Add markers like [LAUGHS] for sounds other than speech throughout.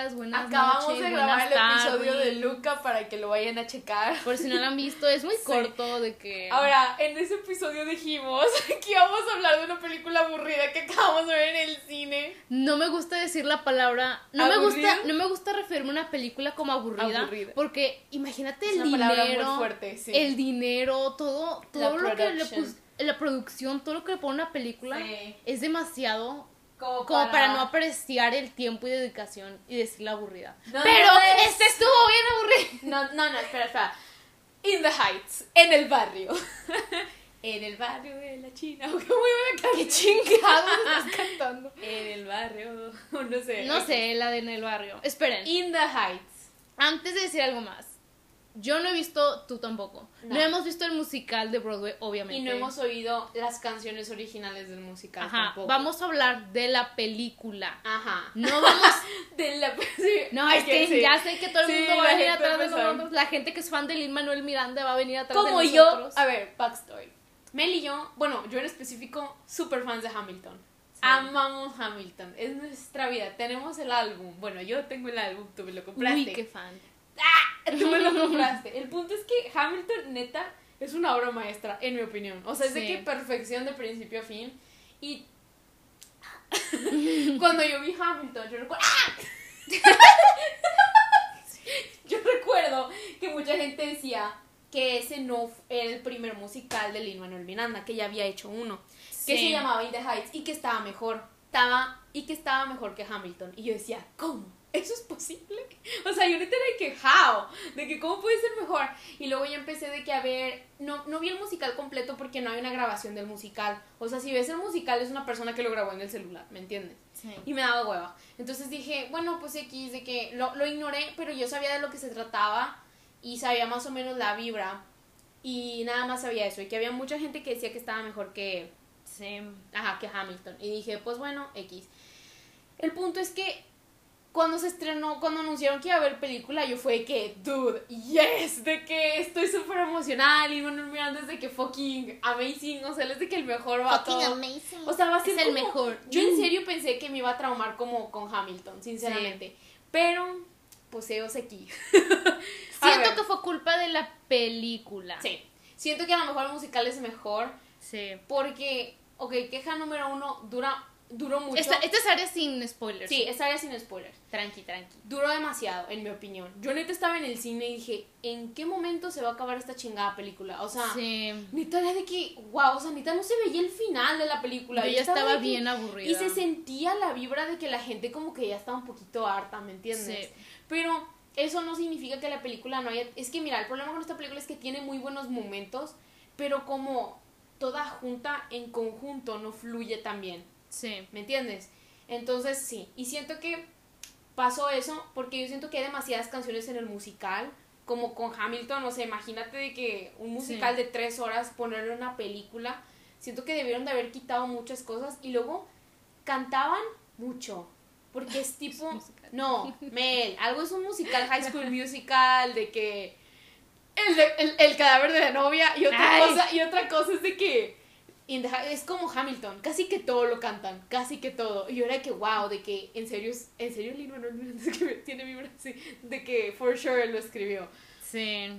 días, buenas Acabamos noches, de grabar el episodio de. Luca para que lo vayan a checar. Por si no lo han visto, es muy [LAUGHS] Sí. corto de que... Ahora, en ese episodio dijimos [LAUGHS] que íbamos a hablar de una película aburrida que acabamos de ver en el cine. No me gusta decir la palabra, no me gusta, no me gusta referirme a una película como aburrida, Aburrida. porque imagínate Es el una palabra dinero, muy fuerte, sí. el dinero, todo, todo La lo que le pus- la producción, todo lo que le pone una película Sí. es demasiado Como, como para... no apreciar el tiempo y dedicación y decirla aburrida. No, Pero no es- este estuvo bien aburrido. No, no, no, espera, espera. In the Heights, en el barrio. [LAUGHS] en el barrio de la China. [LAUGHS] Qué muy buena canción. Qué [LAUGHS] chingados estás cantando. En el barrio. No sé. No sé, la de en el barrio. Esperen. In the Heights. Antes de decir algo más, yo no he visto, tú tampoco. No, No. hemos visto el musical de Broadway, obviamente. Y no hemos oído las canciones originales del musical Ajá, tampoco. vamos a hablar de la película. Ajá. No vamos. [LAUGHS] De la. sí, No, es que sí. ya sé que todo el Sí, mundo va a venir atrás de nosotros. La gente que es fan de Lin Manuel Miranda va a venir atrás Como de yo. nosotros. A ver, backstory. Mel y yo, bueno, yo en específico, super fans de Hamilton. Sí. Amamos Hamilton. Es nuestra vida. Tenemos el álbum. Bueno, yo tengo el álbum, tú me lo compraste. Uy, qué fan. Tú me lo [LAUGHS] compraste. El punto es que Hamilton, neta, es una obra maestra, en mi opinión. O sea, es de que perfección de principio a fin. Y [LAUGHS] cuando yo vi Hamilton, yo recuerdo. ¡Ah! [LAUGHS] yo recuerdo que mucha gente decía que ese no era el primer musical de Lin Manuel Miranda, que ya había hecho uno, que se llamaba In the Heights y que estaba mejor. Estaba, y que estaba mejor que Hamilton. Y yo decía, ¿cómo? ¿Eso es posible? [LAUGHS] O sea, yo neta de que, how? De que, ¿cómo puede ser mejor? Y luego ya empecé de que, a ver, no, no vi el musical completo porque no hay una grabación del musical. O sea, si ves el musical es una persona que lo grabó en el celular, ¿me entiendes? Sí. Y me daba hueva. Entonces dije, bueno, pues X, de que lo, lo ignoré, pero yo sabía de lo que se trataba y sabía más o menos la vibra. Y nada más sabía eso. Y que había mucha gente que decía que estaba mejor que, Sí. ajá, que Hamilton. Y dije, pues bueno, X. El punto es que cuando se estrenó, cuando anunciaron que iba a haber película, yo fue de que, dude, yes, de que estoy súper emocional. Y bueno, mirando desde que fucking amazing, o sea, es de que el mejor va Fucking todo. amazing. O sea, va a ser Es el como- mejor. Yo en serio pensé que me iba a traumar como con Hamilton, sinceramente. Pero, pues heos aquí. [LAUGHS] Siento que fue culpa de la película. Sí. Siento que a lo mejor el musical es mejor. Sí. Porque, ok, queja número uno, dura, duró mucho. Esta, esta es área sin spoilers. Sí, esta área sin spoilers. Tranqui, tranqui. Duró demasiado, en mi opinión. Yo neta estaba en el cine y dije, ¿en qué momento se va a acabar esta chingada película? O sea, Sí. neta era de que, wow, o sea, neta no se veía el final de la película. Yo ya estaba que- bien aburrida. Y se sentía la vibra de que la gente como que ya estaba un poquito harta, ¿me entiendes? Sí. Pero eso no significa que la película no haya... Es que mira, el problema con esta película es que tiene muy buenos momentos, pero como toda junta en conjunto no fluye tan bien, Sí. ¿me entiendes? Entonces sí, y siento que pasó eso porque yo siento que hay demasiadas canciones en el musical, como con Hamilton, o sea, imagínate de que un musical de tres horas ponerle una película, siento que debieron de haber quitado muchas cosas y luego cantaban mucho, porque es [LAUGHS] tipo, no, Mel, algo es un musical, High School [LAUGHS] Musical, de que el, de- el, el cadáver de la novia y otra Ay. cosa, y otra cosa es de que in the es como Hamilton, casi que todo lo cantan, casi que todo. Y yo era de que, wow, de que en serio, en serio Lin Manuel Miranda es que tiene vibra así, de que for sure lo escribió. Sí.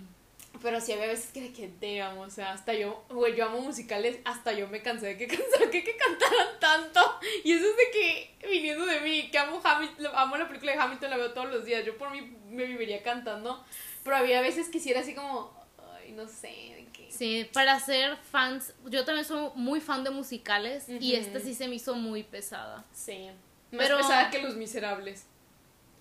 Pero sí había veces que de que, damn, o sea, hasta yo, güey, yo amo musicales, hasta yo me cansé de que, [LAUGHS] que, que cantaran tanto. Y eso es de que, viniendo de mí, que amo Hamilton, amo la película de Hamilton, la veo todos los días, yo por mí me viviría cantando. Pero había veces que sí era así como, ay, no sé. Sí, para ser fans, yo también soy muy fan de musicales y esta sí se me hizo muy pesada. Sí. Más Pero- pesada que Los Miserables.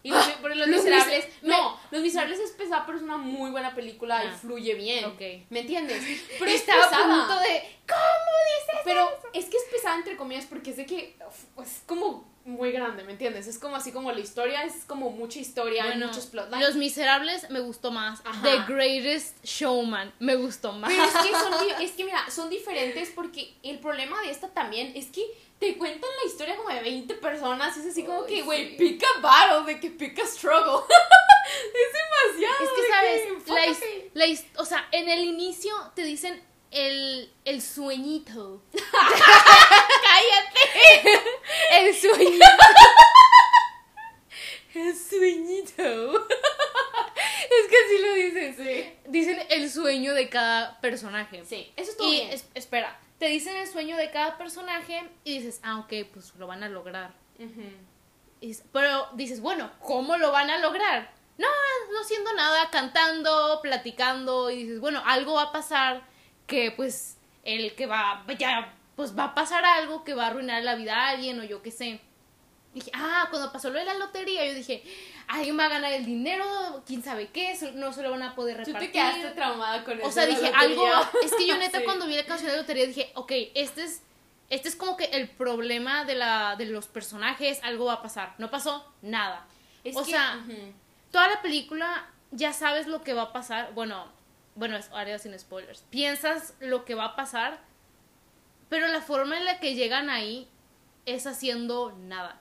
Y los, pero los, Los Miserables. Mise- no, Los Miserables es pesada, pero es una muy buena película y Ah. fluye bien. Ok. ¿Me entiendes? [LAUGHS] Pero es Estaba a punto de. ¿Cómo dices? Pero es que es pesada entre comillas porque es de que es como muy grande, ¿me entiendes? Es como así como la historia, es como mucha historia, hay Bueno, muchos plotlines. Los Miserables me gustó más. Ajá. The Greatest Showman me gustó más. Pero es que son, [LAUGHS] es que mira, son diferentes porque el problema de esta también es que te cuentan la historia como de 20 personas, es así como Ay, que, güey, sí. pick a battle, de que pick a struggle. [LAUGHS] es demasiado. Es que, de ¿sabes? La, enfócate. la his- o sea, en el inicio te dicen el, el sueñito. ¡Cállate! El sueñito. el sueñito. es que así lo dicen. Sí. Dicen el sueño de cada personaje. Sí, eso estuvo Y bien. es- espera, te dicen el sueño de cada personaje y dices, ah, ok, pues lo van a lograr. Y pero dices, bueno, ¿cómo lo van a lograr? No, no haciendo nada, cantando, platicando y dices, bueno, algo va a pasar que pues el que va, ya, pues va a pasar algo que va a arruinar la vida a alguien o yo qué sé. Dije, ah, cuando pasó lo de la lotería, yo dije, alguien va a ganar el dinero, quién sabe qué, no se lo van a poder Tú repartir. te quedaste traumada con eso. O sea, la dije, algo. Es que yo [LAUGHS] neta, Sí. cuando vi la canción de lotería, dije, ok, este es. Este es como que el problema de, la, de los personajes, algo va a pasar. No pasó nada. Es o que- sea. Toda la película ya sabes lo que va a pasar. Bueno, bueno, es área sin spoilers. Piensas lo que va a pasar, pero la forma en la que llegan ahí es haciendo nada.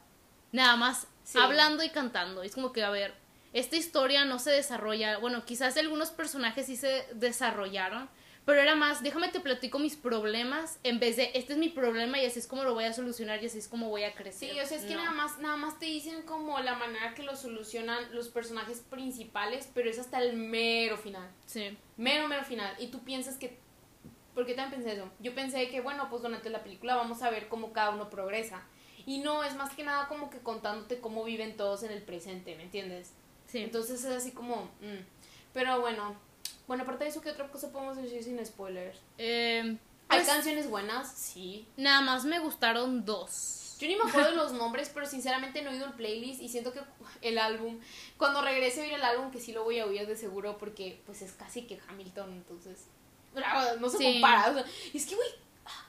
Nada más Sí. hablando y cantando. Es como que, a ver, esta historia no se desarrolla. Bueno, quizás algunos personajes sí se desarrollaron, pero era más, déjame te platico mis problemas en vez de, este es mi problema y así es como lo voy a solucionar y así es como voy a crecer. Sí, o sea, es que No. nada más, nada más te dicen como la manera que lo solucionan los personajes principales, pero es hasta el mero final. Sí. Mero, mero final. Y tú piensas que. ¿Por qué también pensé eso? Yo pensé que, bueno, pues durante la película vamos a ver cómo cada uno progresa. Y no, es más que nada como que contándote cómo viven todos en el presente, ¿me entiendes? Sí. Entonces es así como. mm. Pero bueno. Bueno, aparte de eso, ¿qué otra cosa podemos decir sin spoilers? Eh, ¿Hay pues, canciones buenas? Sí. Nada más me gustaron dos. Yo ni me acuerdo de los nombres, pero sinceramente no he oído el playlist y siento que el álbum, cuando regrese a oír el álbum, que sí lo voy a oír de seguro porque pues es casi que Hamilton, entonces no se Sí. compara. o sea, y es que, güey, ah,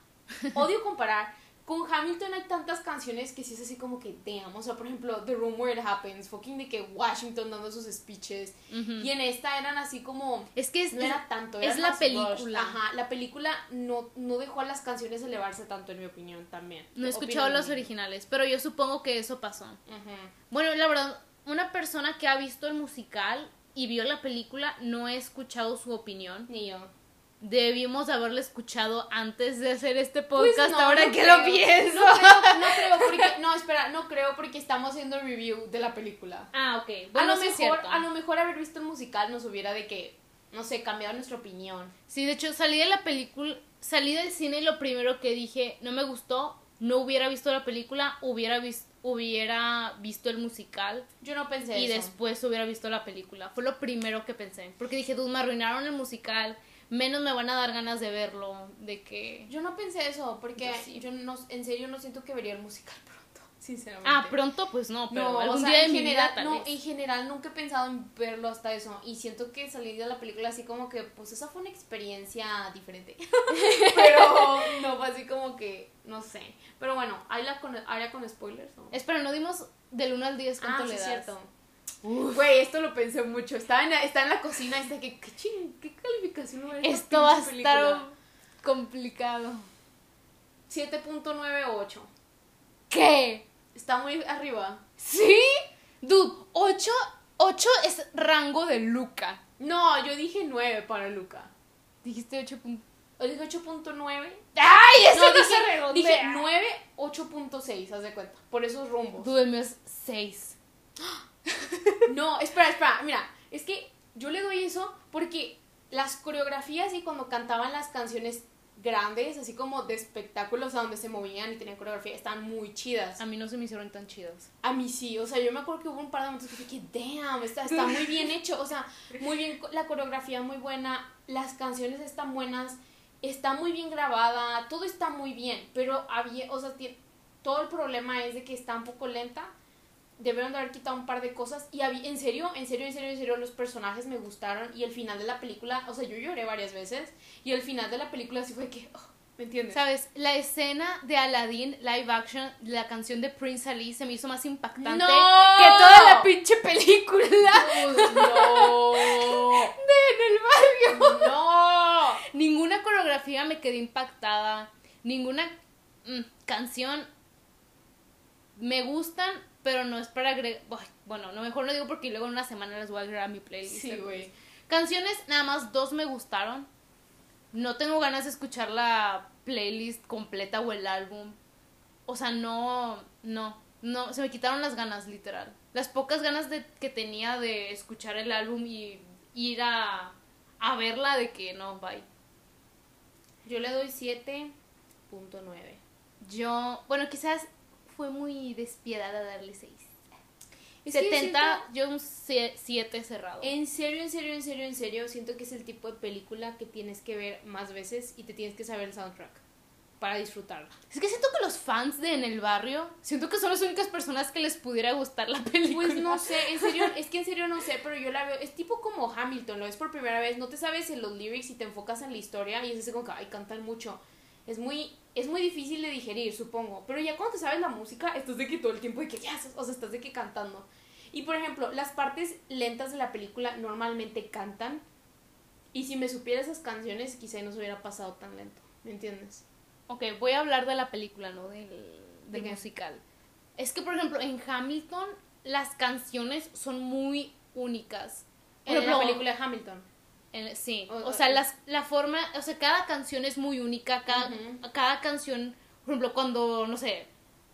odio comparar. Con Hamilton hay tantas canciones que sí es así como que, damn, o sea, por ejemplo, The Room Where It Happens, fucking de que Washington dando sus speeches, y en esta eran así como... Es que es, No era tanto, es era la más película. rush. Ajá, la película no, no dejó a las canciones elevarse tanto, en mi opinión, también. no he escuchado lo los originales, pero yo supongo que eso pasó. Bueno, la verdad, una persona que ha visto el musical y vio la película, no he escuchado su opinión. Ni yo. Debimos haberla escuchado antes de hacer este Pues podcast, no, ahora no que creo. lo pienso. No creo, no [LAUGHS] creo porque, no, espera, no creo porque estamos haciendo review de la película. Ah, ok. a lo mejor, a lo mejor haber visto el musical nos hubiera de que, no sé, cambiado nuestra opinión. Sí, de hecho, salí de la película, salí del cine y lo primero que dije, no me gustó, no hubiera visto la película, hubiera, vis- hubiera visto el musical Yo no pensé y eso. después hubiera visto la película. Fue lo primero que pensé. Porque dije, dude, me arruinaron el musical, menos me van a dar ganas de verlo, de que... Yo no pensé eso porque Yo no, en serio no siento que vería el musical pronto, [LAUGHS] sinceramente. Ah, pronto, pues no, pero No, o algún sea, día de en general, vida tal no, vez. en general nunca he pensado en verlo hasta eso y siento que salí de la película así como que pues esa fue una experiencia diferente [LAUGHS] pero no fue así como que no sé pero bueno hay la con, área con spoilers ¿no? Espera, no dimos del 1 al 10 cuánto ah le sí es das. Cierto güey esto lo pensé mucho estaba en la, está en la cocina y está que qué ching qué calificación voy a esta Esto va a estar película? complicado. 7.98 ¿Qué? está muy arriba ¿Sí? Dude, 8, 8 es rango de Luca. no yo dije 9 para Luca Dijiste 8 puntos. o dije 8.9 ¡Ay! Eso No, no, dije, se redondea. dije 9, 8.6, haz de cuenta. Por esos rumbos. Dude, el mío es 6. [LAUGHS] No, espera, espera. Mira, es que yo le doy eso porque las coreografías y cuando cantaban las canciones grandes, así como de espectáculos a donde se movían y tenían coreografía, estaban muy chidas. A mí no se me hicieron tan chidas. A mí sí, o sea, yo me acuerdo que hubo un par de momentos que dije, damn, está, está muy bien hecho, o sea, muy bien, la coreografía muy buena, las canciones están buenas, está muy bien grabada, todo está muy bien, pero había, o sea, todo el problema es de que está un poco lenta, debieron de haber quitado un par de cosas, y había, en serio, en serio, en serio, en serio, los personajes me gustaron, y el final de la película, o sea, yo lloré varias veces, y el final de la película sí fue que, oh, ¿me entiendes? ¿Sabes? La escena de Aladdin live action, la canción de Prince Ali, se me hizo más impactante ¡No! que toda la pinche película no. [LAUGHS] en el barrio. No. Ninguna coreografía me quedé impactada. Ninguna mm, canción me gustan, pero no es para agregar. Bueno, no mejor no digo porque luego en una semana las voy a agregar a mi playlist. Sí, güey. Canciones, nada más dos me gustaron. No tengo ganas de escuchar la playlist completa o el álbum. O sea, no, no, no, se me quitaron las ganas, literal. las pocas ganas de, que tenía de escuchar el álbum y ir a, a verla de que no, bye. Yo le doy 7.9. Yo, bueno, quizás fue muy despiadada darle 6. Es que 70, yo un 7 cerrado. En serio, en serio, en serio, en serio, siento que es el tipo de película que tienes que ver más veces y te tienes que saber el soundtrack para disfrutarla. Es que siento que los fans de En el Barrio, siento que son las únicas personas que les pudiera gustar la película. Pues no sé, en serio, [LAUGHS] es que en serio no sé, pero yo la veo, es tipo como Hamilton, lo ves por primera vez, no te sabes en los lyrics y te enfocas en la historia y es así como que, ay, cantan mucho. Es muy, es muy difícil de digerir, supongo, pero ya cuando te sabes la música, estás de que todo el tiempo de que, ya, o sea, estás de que cantando. Y por ejemplo, las partes lentas de la película normalmente cantan. Y si me supiera esas canciones, quizá no se hubiera pasado tan lento. ¿Me entiendes? Ok, voy a hablar de la película, no del, del musical. Es que, por ejemplo, en Hamilton las canciones son muy únicas. En la película de Hamilton. Sí, o, sea, las, la forma, o sea, cada canción es muy única, cada, cada canción, por ejemplo, cuando, no sé,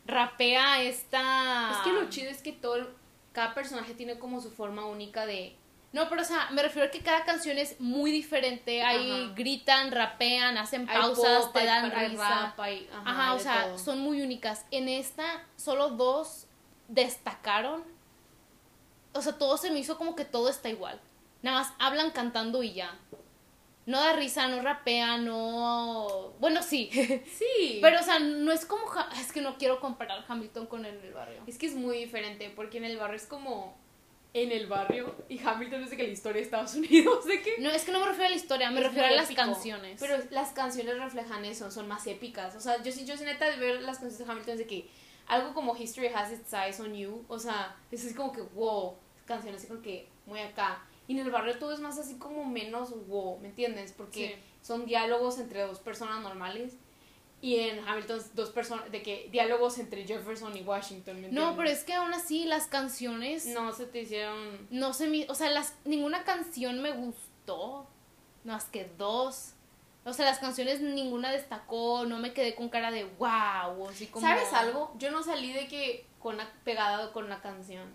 rapea esta... Es que lo chido es que todo, cada personaje tiene como su forma única de no, pero o sea, me refiero a que cada canción es muy diferente. Ahí gritan, rapean, hacen pausas, te dan risa. ajá, o sea, son muy únicas. En esta, solo dos destacaron. O sea, todo se me hizo como que todo está igual. Nada más hablan cantando y ya. No da risa, no rapea, no. Bueno, sí. Sí. [LAUGHS] Pero, o sea, no es como. Es que no quiero comparar Hamilton con el barrio. Es que es muy diferente, porque en el barrio es como en el barrio y Hamilton es de que la historia de Estados [LAUGHS] Unidos, de. No, es que no me refiero a la historia, me refiero a las canciones. Pero las canciones reflejan eso, son más épicas. O sea, yo sí, yo sí neta de ver las canciones de Hamilton es de que algo como History Has Its Eyes on You, o sea, es como que wow, canciones así como que muy acá. Y en el barrio todo es más así como menos wow, ¿me entiendes? Porque son diálogos entre dos personas normales. Y en Hamilton dos personas de que diálogos entre Jefferson y Washington no pero es que aún así las canciones no se te hicieron no se me o sea las ninguna canción me gustó más que dos. O sea las canciones ninguna destacó no me quedé con cara de wow así como sabes algo yo no salí de que con la, pegada con la canción.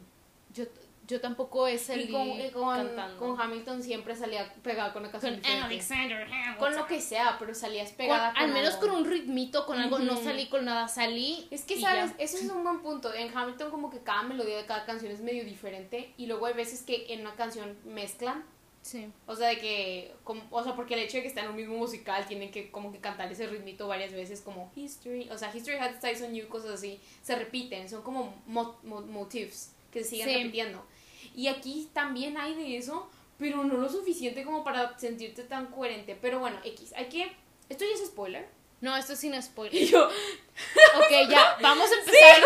Yo yo tampoco es el con, cantando. con Hamilton siempre salía pegada con una canción con Alexander Hamilton. Con lo que sea, pero salías pegada con, Al menos con un ritmito, con algo, no salí con nada, salí. Es que, ¿sabes? Eso es un buen punto. En Hamilton como que cada melodía de cada canción es medio diferente y luego hay veces que en una canción mezclan. Sí. O sea, de que, como, o sea, porque el hecho de que estén en un mismo musical tienen que como que cantar ese ritmito varias veces como History, o sea, History Has Its on You, cosas así, se repiten, son como motifs que se siguen repitiendo. Y aquí también hay de eso, pero no lo suficiente como para sentirte tan coherente. Pero bueno, X, hay que... ¿Esto ya es spoiler? No, esto es sin spoiler. Y yo... [LAUGHS] ok, ya, [LAUGHS] [LAUGHS] vamos a empezar.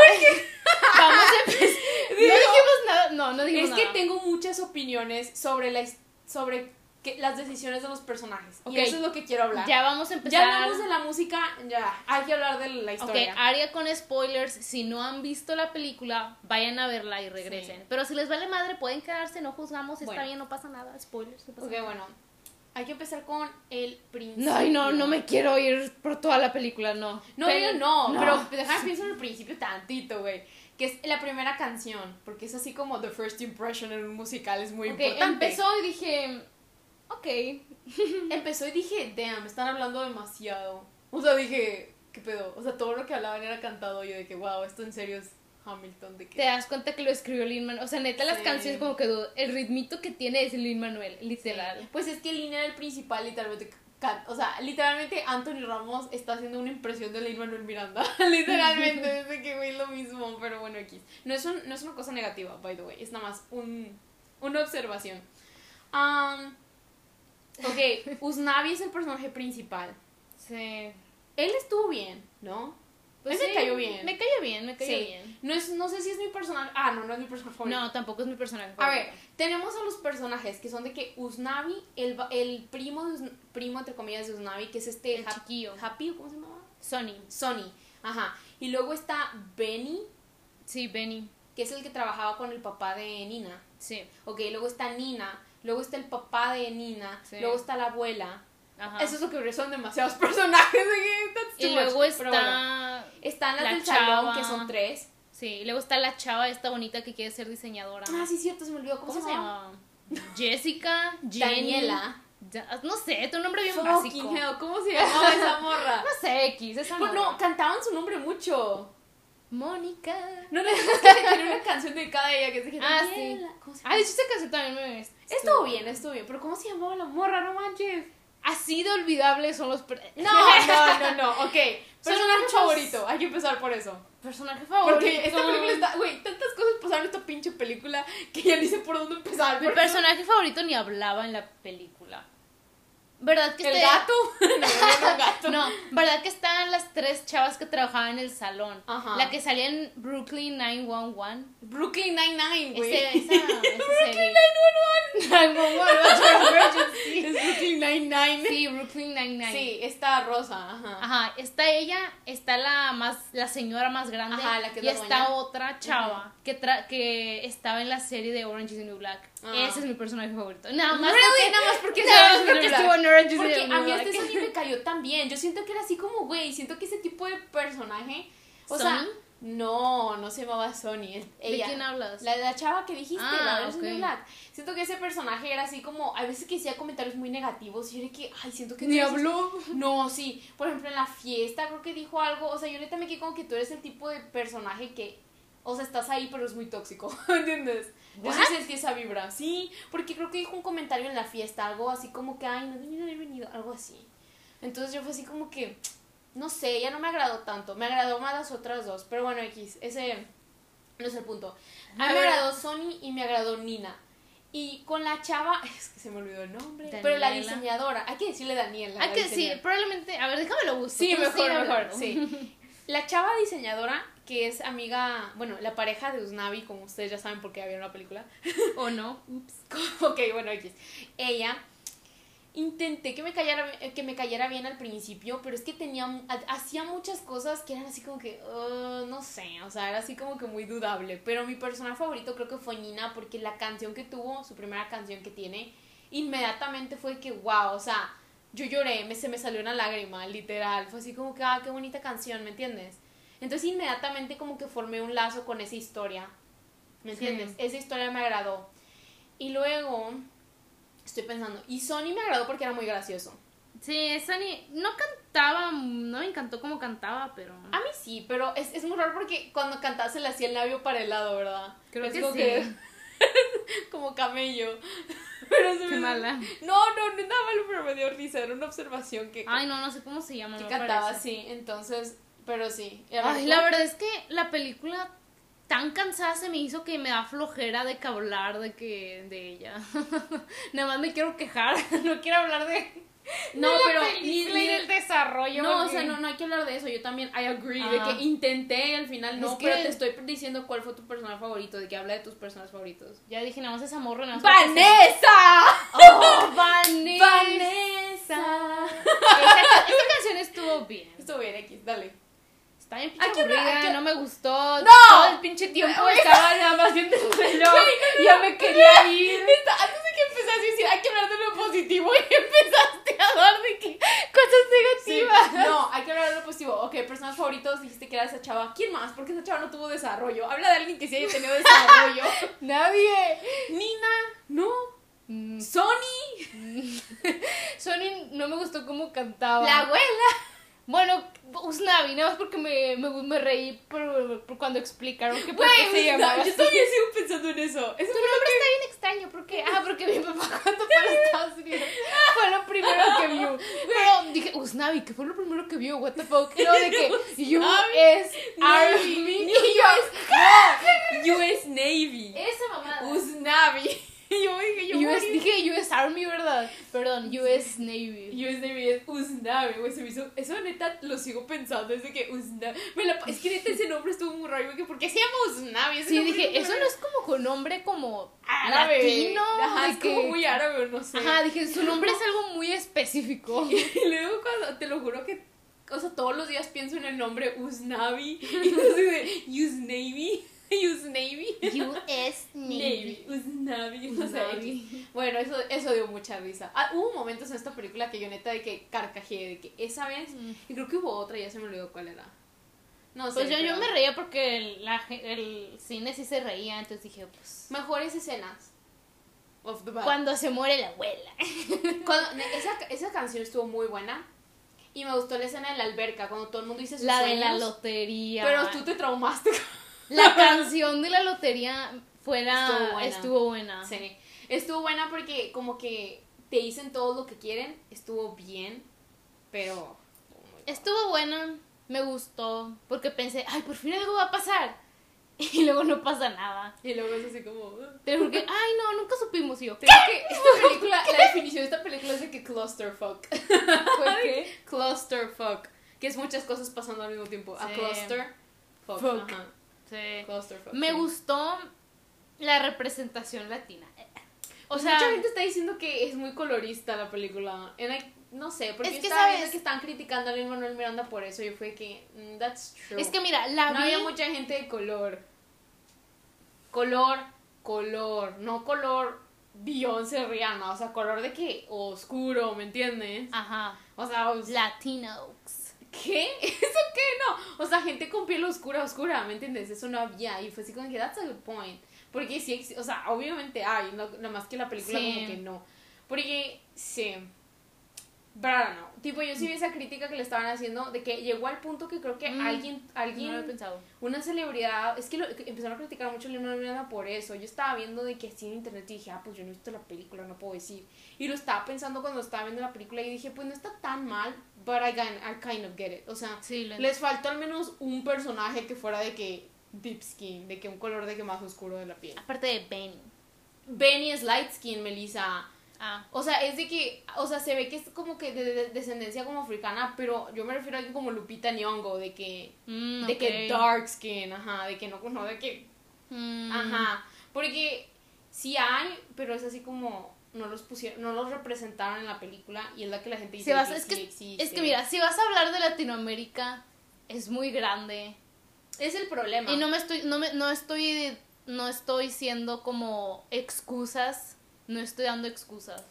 vamos a empezar. no dijimos nada, no, no dijimos nada. Es que tengo muchas opiniones sobre la sobre las decisiones de los personajes. Y eso es lo que quiero hablar. Ya vamos a empezar. Ya hablamos de la música, ya. Hay que hablar de la historia. Ok, Aria con spoilers. Si no han visto la película, vayan a verla y regresen. Pero si les vale madre, pueden quedarse, no juzgamos, está bien, no pasa nada. Spoilers. ok, bueno. Hay que empezar con el principio. Ay, no, no me quiero ir por toda la película, no. No, pero, no, no, pero déjame pensar en el principio tantito, güey. Que es la primera canción, porque es así como the first impression en un musical, es muy okay, importante. Empezó y dije, ok. [LAUGHS] Empezó y dije, damn, están hablando demasiado. O sea, dije, ¿qué pedo? O sea, todo lo que hablaban era cantado. Yo de que, wow, esto en serio es Hamilton. De que... Te das cuenta que lo escribió Lin Manuel. O sea, neta, las canciones como que el ritmito que tiene es Lin Manuel, literal. Pues es que Lin era el principal, literalmente. O sea, literalmente Anthony Ramos está haciendo una impresión de Lin Manuel Miranda. [LAUGHS] literalmente, desde que güey lo mismo. Pero bueno, aquí. No es, un, no es una cosa negativa, by the way. Es nada más un, una observación. Um, Ok, Usnavi es el personaje principal. Sí. Él estuvo bien, ¿no? Pues me cayó bien. Me cayó bien, me cayó bien. No, es, no sé si es mi personaje. Ah, no, no es mi personaje favorito. No, tampoco es mi personaje favorito. A ver, tenemos a los personajes que son de que Usnavi, el, el primo, de primo entre comillas de Usnavi, que es este. El chiquillo. Happy, ¿cómo se llama? Sonny. Sonny, ajá. Y luego está Benny. Sí, Benny. Que es el que trabajaba con el papá de Nina. Sí. Ok, luego está Nina luego está el papá de Nina, luego está la abuela. Ajá. Eso es lo que son demasiados [LAUGHS] personajes. y luego está. están las del salón, que son tres. Sí, y luego está la chava esta bonita que quiere ser diseñadora. Ah, sí, cierto, se me olvidó. ¿Cómo, ¿Cómo se, llama? Jessica, Jenny. Daniela. Da- No sé, tu nombre bien Fucking básico. hell, ¿cómo se llamaba [LAUGHS] esa morra? No sé, X, esa Pues morra. no, cantaban su nombre mucho. Mónica. No le digas que tiene una canción dedicada a ella que se llama Ah, Daniela. sí. Ah, de hecho esa canción también me... Estuvo bien, estuvo bien. Pero ¿cómo se llamaba la morra? No manches. Así de olvidables son los... per- No, [LAUGHS] no, no, no. Ok. Son Personaje favorito. Hay que empezar por eso. Personaje favorito. Porque esta película está. Güey, tantas cosas pasaron en esta pinche película que ya ni sé por dónde empezar. Mi personaje favorito ni hablaba en la película. ¿Verdad que ¿El este- gato? [LAUGHS] no, un gato. No, ¿verdad que estaban las tres chavas que trabajaban en el salón? Ajá. La que salía en Brooklyn 911. Brooklyn Nine-Nine, güey. Ese, esa, esa [LAUGHS] Brooklyn serie. 911, that's your emergency. Es Brooklyn Nine-Nine. Sí, Brooklyn Nine-Nine. Sí, está rosa. Ajá. Ajá, está ella, está la más, la señora más grande Ajá, la que es y la está otra chava que tra que estaba en la serie de Orange is the New Black. Ah. Ese es mi personaje favorito. Nada más Really? porque, Nada más porque [LAUGHS] nada más porque estuvo en Orange Porque a mí eso ni me cayó tan bien. Yo siento que era así como, güey, siento que ese tipo de personaje. O sea, no, no se llamaba Sony. es- ¿De Ella. quién hablas? La, la chava que dijiste, Ah, la Orange is the ok. New Black. Siento que ese personaje era así como, a veces que hacía comentarios muy negativos y yo era que, ay, siento que Ni habló. No, sí. Por ejemplo, en la fiesta creo que dijo algo. O sea, yo neta me quedé como que tú eres el tipo de personaje que. O sea, estás ahí, pero es muy tóxico. [LAUGHS] ¿Entiendes? Yo sí What? sentí esa vibra. Sí, porque creo que dijo un comentario en la fiesta. Algo así como que, ay, no debí de haber venido. Algo así. Entonces yo fue así como que. No sé, ya no me agradó tanto. Me agradó más las otras dos. Pero bueno, X. Ese no es el punto. A mí me agradó Sony y me agradó Nina. Y con la chava, [LAUGHS] es que se me olvidó el nombre, pero la diseñadora, hay que decirle Daniela. La que sí, diseñadora. probablemente. A ver, déjame lo busco. Sí, mejor, sigue mejor, sí. La chava diseñadora, que es amiga, bueno, la pareja de Usnavi, como ustedes ya saben porque ya vieron la película. [LAUGHS] ¿O no? [LAUGHS] ok, bueno. Ella, intenté que me, cayera, que me cayera bien al principio, pero es que tenía, ha- hacía muchas cosas que eran así como que, uh, no sé, o sea, era así como que muy dudable. Pero mi personaje favorito creo que fue Nina, porque la canción que tuvo, su primera canción que tiene, inmediatamente fue que, wow, o sea, yo lloré, me, se me salió una lágrima, literal. Fue así como que, ah, qué bonita canción, ¿me entiendes? Entonces inmediatamente como que formé un lazo con esa historia. ¿Me Sí. entiendes? Esa historia me agradó. Y luego, estoy pensando, y Sony me agradó porque era muy gracioso. Sí, Sunny no cantaba, no me encantó cómo cantaba, pero. A mí sí, pero es, es muy raro porque cuando cantaba se le hacía el labio para el lado, ¿verdad? Creo Es que como sí. [LAUGHS] como camello. [LAUGHS] Pero Qué me- mala. No, no, no nada malo, pero me dio risa. Era una observación que, Ay, no, no sé cómo se llama. que me cantaba así. Entonces, pero sí. Ay, la verdad es que la película tan cansada se me hizo que me da flojera de que hablar de que de ella. [LAUGHS] Nada más me quiero quejar, [LAUGHS] no quiero hablar de No, de la pero ni- y del desarrollo. No, o sea, no, no hay que hablar de eso. Yo también, I agree. Ajá. De que intenté y al final no, Es que- pero te estoy diciendo cuál fue tu personaje favorito. De que habla de tus personajes favoritos. Ya dije, nada más esa morra. nada más porque ¡Vanessa! ¡Oh, [LAUGHS] Vanessa! ¡Vanessa! Esa, esa canción estuvo bien. Estuvo bien, X, dale. Está bien Hay pinche que hablar- aburrida, hay que- no me gustó. ¡No! Todo el pinche tiempo estaba nada más viendo el reloj. ya me quería ir. Antes de que empezaste a decir, hay que hablar de lo positivo [LAUGHS] y empezaste a hablar de que Cosas Sí, negativas. no, hay que hablar de lo positivo. Ok, personajes favoritos, dijiste que era esa chava. ¿Quién más? Porque esa chava no tuvo desarrollo. Habla de alguien que sí haya tenido [LAUGHS] desarrollo. Nadie. Nina, no. Mm, Sony, [LAUGHS] Sony no me gustó cómo cantaba. la abuela. Bueno, Usnavi, nada más porque me, me, me reí por, por cuando explicaron que por qué se yo llamaba así. todavía sigo pensando en eso. Eso Tu nombre está bien extraño, porque Ah, porque mi papá [LAUGHS] cuando fue a Estados Unidos fue lo primero que vio. Pero dije, Usnavi, ¿qué fue lo primero que vio? What the fuck? [LAUGHS] De que US Army. Y yo, US Navy. Esa mamada. Usnavi. Y yo dije, yo US, morí. dije US Army, ¿verdad? Perdón, US Navy. US Navy es Usnavi, hizo, eso neta lo sigo pensando desde que Usnavi, me la, es que neta ese nombre estuvo muy raro, güey, que ¿por qué se llama Usnavi? Sí, dije, eso no es como con nombre como árabe, latino. ajá, es como muy árabe, no sé. Ajá, dije, su nombre es algo muy específico. [LAUGHS] Y luego cuando, te lo juro que, o sea, todos los días pienso en el nombre Usnavi, y [LAUGHS] entonces de [LAUGHS] Usnavy, Usnavy. US Navy, Usnavi, [LAUGHS] no sé. Usnavi. Bueno, eso, eso dio mucha risa. Ah, hubo momentos en esta película que yo neta de que carcajeé, de que esa vez, Mm. y creo que hubo otra, ya se me olvidó cuál era. No sé. Pues yo, yo me reía porque el, la el cine sí se reía, entonces dije, pues... Mejores escenas. Of the. Cuando se muere la abuela. [LAUGHS] Cuando- esa, esa canción estuvo muy buena. Y me gustó la escena de la alberca, cuando todo el mundo dice sus La de la sueños. lotería. Pero tú te traumaste. La [LAUGHS] canción de la lotería fue la... Estuvo buena. Estuvo buena. Sí. Estuvo buena porque como que te dicen todo lo que quieren. Estuvo bien. Pero... Estuvo buena, me gustó, porque pensé, ay, por fin algo va a pasar. [LAUGHS] Y luego no pasa nada. Y luego es así como... Pero porque, ay, no, nunca supimos y yo. Creo que [LAUGHS] esta película, la definición de esta película es de que clusterfuck. ¿Por qué? clusterfuck. Que es muchas cosas pasando al mismo tiempo. A Sí. cluster. Fuck. Fuck. Ajá. Sí. Me gustó la representación latina. O Pues sea, mucha gente está diciendo que es muy colorista la película. And I- no sé, porque Es yo que, estaba ¿sabes? viendo que están criticando a Lin Manuel Miranda por eso. Yo fue que, mm, that's true. es que mira, la no vi. había mucha gente de color. Color, color, no color Beyoncé Rihanna, o sea, color de que oscuro, ¿me entiendes? Ajá. O sea, os- Latinos. ¿Qué? [LAUGHS] ¿Eso qué? No, o sea, gente con piel oscura, oscura, ¿me entiendes? Eso no había y fue así como que that's a good point. Porque sí, o sea, obviamente hay, no- nada más que la película Sí. como que no. Porque, sí. Don't know. Tipo, yo sí vi esa crítica que le estaban haciendo de que llegó al punto que creo que Mm, alguien, No alguien lo había pensado. una celebridad, es que, lo, que empezaron a criticar mucho a Leonardo Miranda por eso. Yo estaba viendo de que así en internet y dije, ah, pues yo no he visto la película, no puedo decir. Y lo estaba pensando cuando estaba viendo la película y dije, pues no está tan mal, but I, kind- I kind of get it. O sea, Sí, les faltó al menos un personaje que fuera de que deep skin, de que un color de que más oscuro de la piel. Aparte de Benny. Benny es light skin, Melissa. Ah. O sea, es de que, o sea, se ve que es como que de, de- descendencia como africana, pero yo me refiero a alguien como Lupita Nyong'o, de que, Mm, de que dark skin, ajá, de que no, no de que Mm. Ajá, porque sí hay, pero es así como no los pusieron, no los representaron en la película y es la que la gente dice Si vas- que es, sí que, existe. es que mira, si vas a hablar de Latinoamérica, es muy grande. es el problema. Y no me estoy, no me, no estoy, no estoy siendo como excusas, no estoy dando excusas.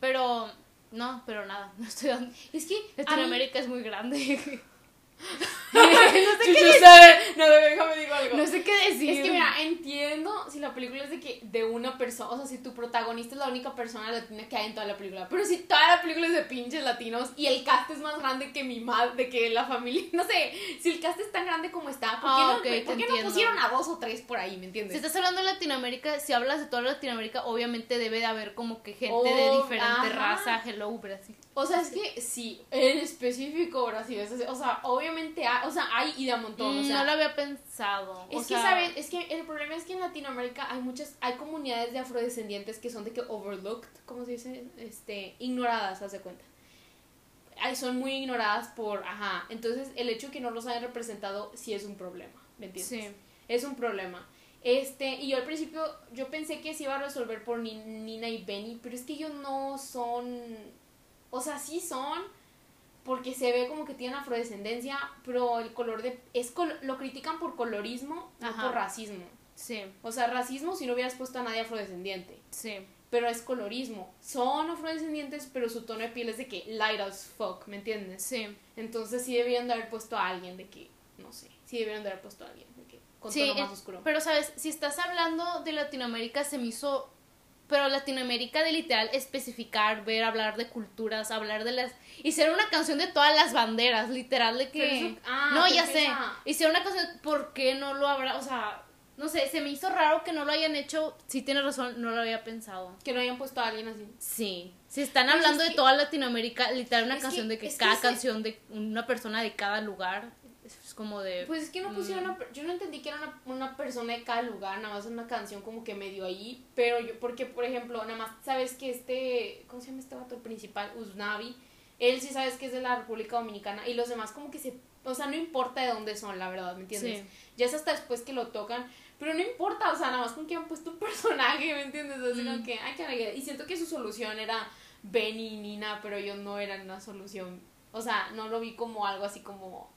Pero, no, pero nada, [LAUGHS] no estoy dando. es que a mí- Latinoamérica es muy grande. [LAUGHS] [LAUGHS] no sé qué sabe. No, déjame digo algo. no sé qué decir. Es que mira, entiendo si la película es de que de una persona, o sea, si tu protagonista es la única persona latina que hay en toda la película, pero si toda la película es de pinches latinos y el cast es más grande que mi madre, de que la familia, [LAUGHS] no sé, si el cast es tan grande como está, ¿por qué, Ah, no, ok, ¿por te qué no entiendo. pusieron a dos o tres por ahí, me entiendes? Si estás hablando de Latinoamérica, si hablas de toda Latinoamérica, obviamente debe de haber como que gente Oh, de diferente ajá. raza. Hello, Brasil. O sea, es que sí, en específico Brasil, o sea, obviamente hay, o sea, hay y de a montón, o Mm, sea, no lo había pensado. es o que, sea, ¿sabes? Es que el problema es que en Latinoamérica hay muchas, hay comunidades de afrodescendientes que son de que overlooked, ¿cómo se dice? Este, ignoradas, haz de cuenta. Ay, son muy ignoradas por, ajá, entonces el hecho de que no los hayan representado sí es un problema, ¿me entiendes? Sí. Es un problema. Este, y yo al principio, yo pensé que se iba a resolver por Ni- Nina y Benny, pero es que ellos no son, o sea, sí son, porque se ve como que tienen afrodescendencia, pero el color de, es col- lo critican por colorismo, no por racismo. Sí, O sea, racismo si no hubieras puesto a nadie afrodescendiente, sí. pero es colorismo. Son afrodescendientes, pero su tono de piel es de que light as fuck, ¿me entiendes? Sí. Entonces sí debieron de haber puesto a alguien de que, no sé, sí debieron de haber puesto a alguien de que, con Sí, tono más oscuro. Pero, ¿sabes? Si estás hablando de Latinoamérica, se me hizo... Pero Latinoamérica de literal especificar, ver, hablar de culturas, hablar de las... Hicieron una canción de todas las banderas, literal, de que... Eso- ah, no, ya sé. esa- Hicieron una canción, ¿por qué no lo habrá? O sea, no sé, se me hizo raro que no lo hayan hecho. Sí, tienes razón, no lo había pensado. Que no hayan puesto a alguien así. Sí. Si están Pues hablando es de que- toda Latinoamérica, literal una canción que- de que cada ese- canción de una persona de cada lugar como de... Pues es que no pusieron Mm. una, per- yo no entendí que era una, una persona de cada lugar, nada más una canción como que medio ahí, pero yo, porque por ejemplo, nada más sabes que este, ¿cómo se llama este vato principal? Uznavi, él sí sabes que es de la República Dominicana y los demás como que se, o sea, no importa de dónde son, la verdad, ¿me entiendes? Sí. Ya es hasta después que lo tocan, pero no importa, o sea, nada más con que han puesto un [LAUGHS] personaje, ¿me entiendes? Como Mm. que, ay, y siento que su solución era Benny y Nina, pero ellos no eran una solución, o sea, no lo vi como algo así como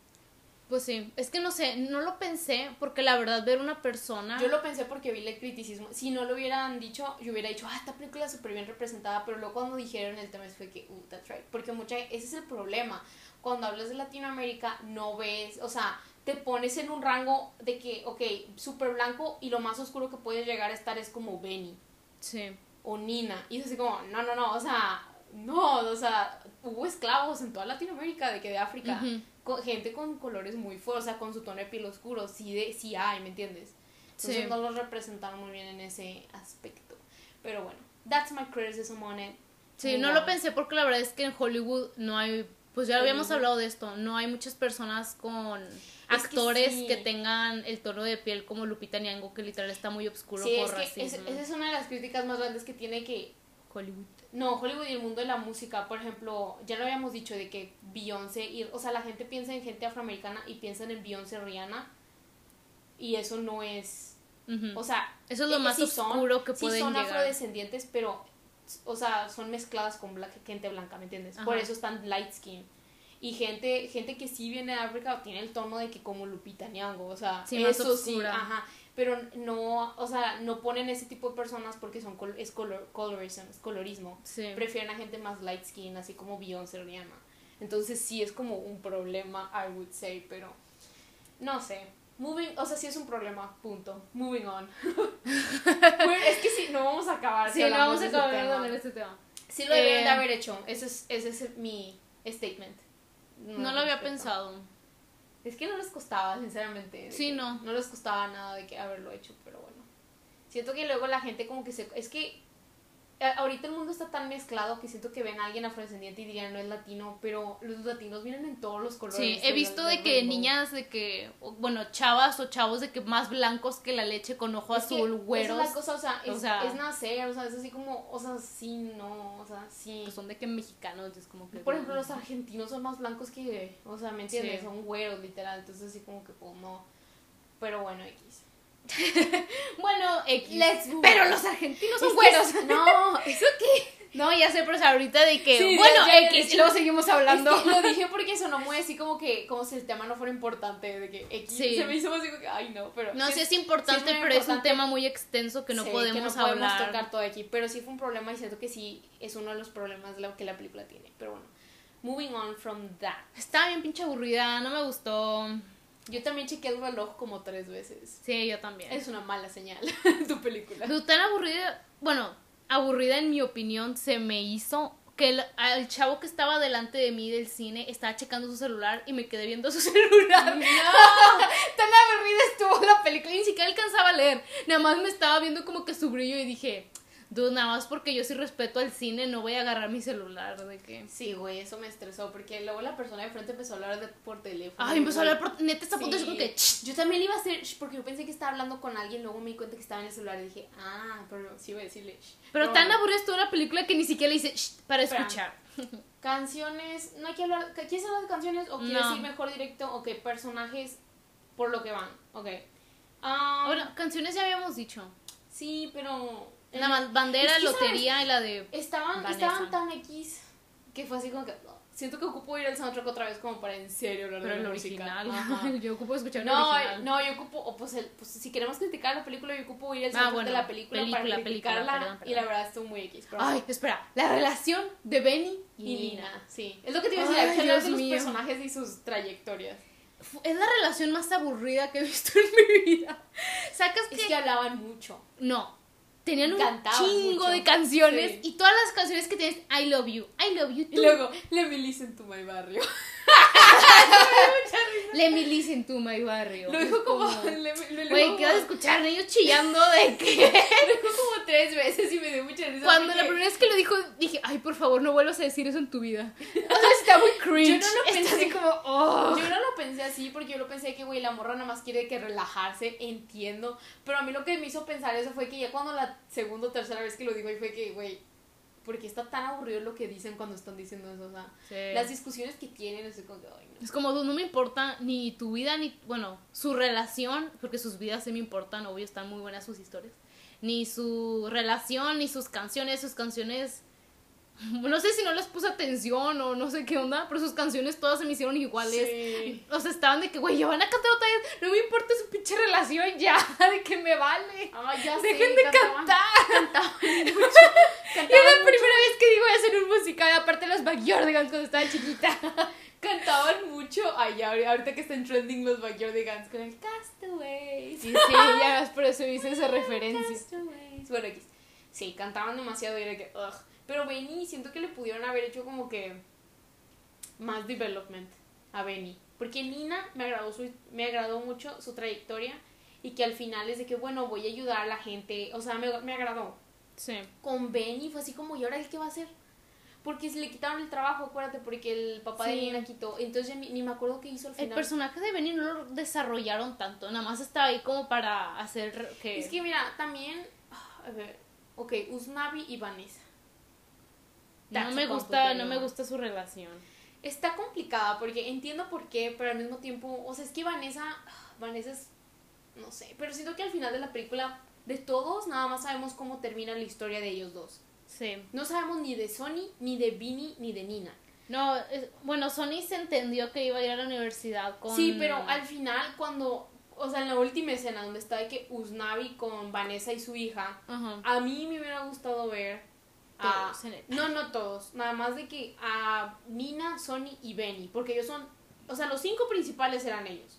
Pues sí, es que no sé, no lo pensé porque la verdad ver una persona... Yo lo pensé porque vi el criticismo. Si no lo hubieran dicho, yo hubiera dicho, ah, esta película es súper bien representada, pero luego cuando dijeron el tema fue que, uh, that's right. Porque mucha, ese es el problema. Cuando hablas de Latinoamérica, no ves, o sea, te pones en un rango de que, ok, súper blanco y lo más oscuro que puedes llegar a estar es como Benny. Sí. O Nina. Y es así como, no, no, no, o sea, no, o sea, hubo esclavos en toda Latinoamérica, de que de África gente con colores muy fuertes, o sea, con su tono de piel oscuro, sí, de, sí hay, ¿me entiendes? Entonces no los representaron muy bien en ese aspecto. Pero bueno, that's my criticism on it. Sí, no lo pensé porque la verdad es que en Hollywood no hay, pues ya habíamos hablado de esto, no hay muchas personas con actores que, tengan el tono de piel como Lupita Nyong'o que literal está muy oscuro por es racismo. esa es una de las críticas más grandes que tiene que Hollywood. No, Hollywood y el mundo de la música, por ejemplo, ya lo habíamos dicho de que Beyoncé, y, o sea, la gente piensa en gente afroamericana y piensan en Beyoncé Rihanna y eso no es, o sea, eso es lo más oscuro que pueden sí son llegar. afrodescendientes, pero, o sea, son mezcladas con gente blanca, ¿me entiendes? Por eso están light skin. Y gente, gente que sí viene de África tiene el tono de que como Lupita Nyong'o, o sea, eso sí, ajá pero no, o sea, no ponen ese tipo de personas porque son es color, colorism, es colorismo. Prefieren a gente más light skin, así como Beyoncé Rihanna. Entonces sí es como un problema, I would say, pero no sé. Moving, o sea, sí es un problema, punto. Moving on. [LAUGHS] es que sí, no vamos a acabar. Sí, no vamos a acabar de este tema. Sí lo deberían de eh, haber hecho. Ese es, ese es mi statement. No, lo había pensado. Es que no les costaba, sinceramente. Sí, no. No les costaba nada de que haberlo hecho, pero bueno. Siento que luego la gente como que se... Es que ahorita el mundo está tan mezclado que siento que ven a alguien afrodescendiente y dirían no es latino, pero los latinos vienen en todos los colores. Sí, he visto de que niñas de que, bueno, chavas o chavos de que más blancos que la leche con ojo azul, güeros. Es la cosa, o sea, es, es, nacer, o sea, es así como, o sea, sí, no, o sea, sí. son de que mexicanos, es como que... Por ejemplo, los argentinos son más blancos que, o sea, ¿me entiendes? Son güeros, literal, entonces así como que, pues no. Pero bueno, X. [LAUGHS] bueno, X. Pero los argentinos son buenos. [LAUGHS] no, ¿eso qué? No, ya sé, pero ahorita de que, bueno, X, y luego seguimos hablando. lo [LAUGHS] dije porque sonó muy así como que, como si el tema no fuera importante, de que X se me hizo así como que, ay, no, pero. No, sí, es importante, pero es un tema muy extenso que no podemos que no podemos tocar todo aquí, pero sí fue un problema y siento que sí es uno de los problemas que la película tiene, pero bueno. Moving on from that. Estaba bien pinche aburrida, no me gustó. Yo también chequeé el reloj como tres veces. Sí, yo también. Es una mala señal [LAUGHS] tu película. Tan aburrida, bueno, aburrida en mi opinión se me hizo que el, chavo que estaba delante de mí del cine estaba checando su celular y me quedé viendo su [LAUGHS] celular. No. [LAUGHS] tan aburrida estuvo la película, ni siquiera alcanzaba a leer. Nada más me estaba viendo como que su brillo y dije, Dude, nada más porque yo sí respeto al cine, no voy a agarrar mi celular, ¿de qué? Sí, güey, eso me estresó, porque luego la persona de frente empezó a hablar por teléfono. Ay, empezó a hablar por... Neta, está a punto de como que... Yo también iba a hacer... Porque yo pensé que estaba hablando con alguien, luego me di cuenta que estaba en el celular y dije, ah, pero sí iba a decirle... Pero tan aburrida estuvo la película que ni siquiera le hice para escuchar. [LAUGHS] Canciones... ¿No hay que hablar... ¿Quieres hablar de canciones o quieres ir mejor directo? Ok, personajes por lo que van. Ok. bueno, canciones ya habíamos dicho. Sí, pero la bandera, lotería y la de. Estaban, estaban tan X que fue así como que. Siento que ocupo ir al soundtrack otra vez como para en serio hablar Pero de el original. [LAUGHS] yo ocupo escuchar no, original. No, yo ocupo, o pues, el, pues si queremos criticar la película, yo ocupo ir al ah, soundtrack de la película, para criticarla y la verdad estuvo muy X. Ay, espera, la relación de Benny y, Nina. Sí, es lo que te iba a decir, Ay, de los personajes y sus trayectorias. Es la relación más aburrida que he visto en mi vida. [LAUGHS] Sacas es que hablaban mucho. No, tenían un chingo de canciones y todas las canciones que tienes I love you, I love you too. Y luego, let me listen to my barrio. [LAUGHS] let me listen to my barrio. Lo dijo como, Güey, ¿qué vas a escuchar? Ellos chillando de [LAUGHS] que. lo dijo como tres veces y me dio mucha risa. Cuando la primera vez que lo dijo, dije, ay, por favor, no vuelvas a decir eso en tu vida. O sea, está muy cringe. Yo no lo pensé así como, oh. Yo no lo pensé así porque yo lo pensé que, güey, la morra nada más quiere que relajarse, entiendo. Pero a mí lo que me hizo pensar eso fue que ya cuando la segunda o tercera vez que lo dijo y fue que, güey, porque está tan aburrido lo que dicen cuando están diciendo eso, o sea, las discusiones que tienen, es como, es como, no me importa ni tu vida, ni, bueno, su relación, porque sus vidas sí me importan, obvio, están muy buenas sus historias, ni su relación, ni sus canciones, sus canciones, [LAUGHS] no sé si no les puse atención o no sé qué onda, pero sus canciones todas se me hicieron iguales. Sí. O sea, estaban de que, güey, ya van a cantar otra vez, no me importa su pinche relación ya, [LAUGHS] de que me vale. Ah, ya Dejen de cantaban- cantar. Cantaban [LAUGHS] mucho. Y es la mucho. primera vez que digo a hacer un musical, aparte de los Backyardigans cuando estaba chiquita. Cantaban mucho. Ay, ya, ahorita que están trending los Backyardigans con el Castaways. Sí, sí, ya ves, por eso hice esa referencia. Castaways. Bueno. Sí, cantaban demasiado y era que, ugh. Pero Benny, siento que le pudieron haber hecho como que más development a Benny. Porque Nina me agradó, su, me agradó mucho su trayectoria y que al final es de que, bueno, voy a ayudar a la gente. O sea, me, me agradó. Sí. Con Benny fue así como, ¿y ahora él qué va a hacer? Porque se le quitaron el trabajo, acuérdate, porque el papá de. Nina quitó. Entonces ya ni, ni me acuerdo qué hizo al El final. personaje de Benny no lo desarrollaron tanto, nada más estaba ahí como para hacer que... Es que mira, también, ah, a ver, ok, Usnavi y Vanessa. No me gusta, no me gusta su relación. Está complicada porque entiendo por qué, pero al mismo tiempo, o sea, es que Vanessa, Vanessa es, no sé, pero siento que al final de la película, de todos, nada más sabemos cómo termina la historia de ellos dos. Sí. No sabemos ni de Sony, ni de Vinny, ni de Nina. No, es- bueno, Sony se entendió que iba a ir a la universidad con... Sí, pero al final cuando, o sea, en la última escena donde está de que Usnavi con Vanessa y su hija, Ajá. a mí me hubiera gustado ver a... Todos en el- No, no todos, nada más de que a Nina, Sony y Benny, porque ellos son, o sea, los cinco principales eran ellos.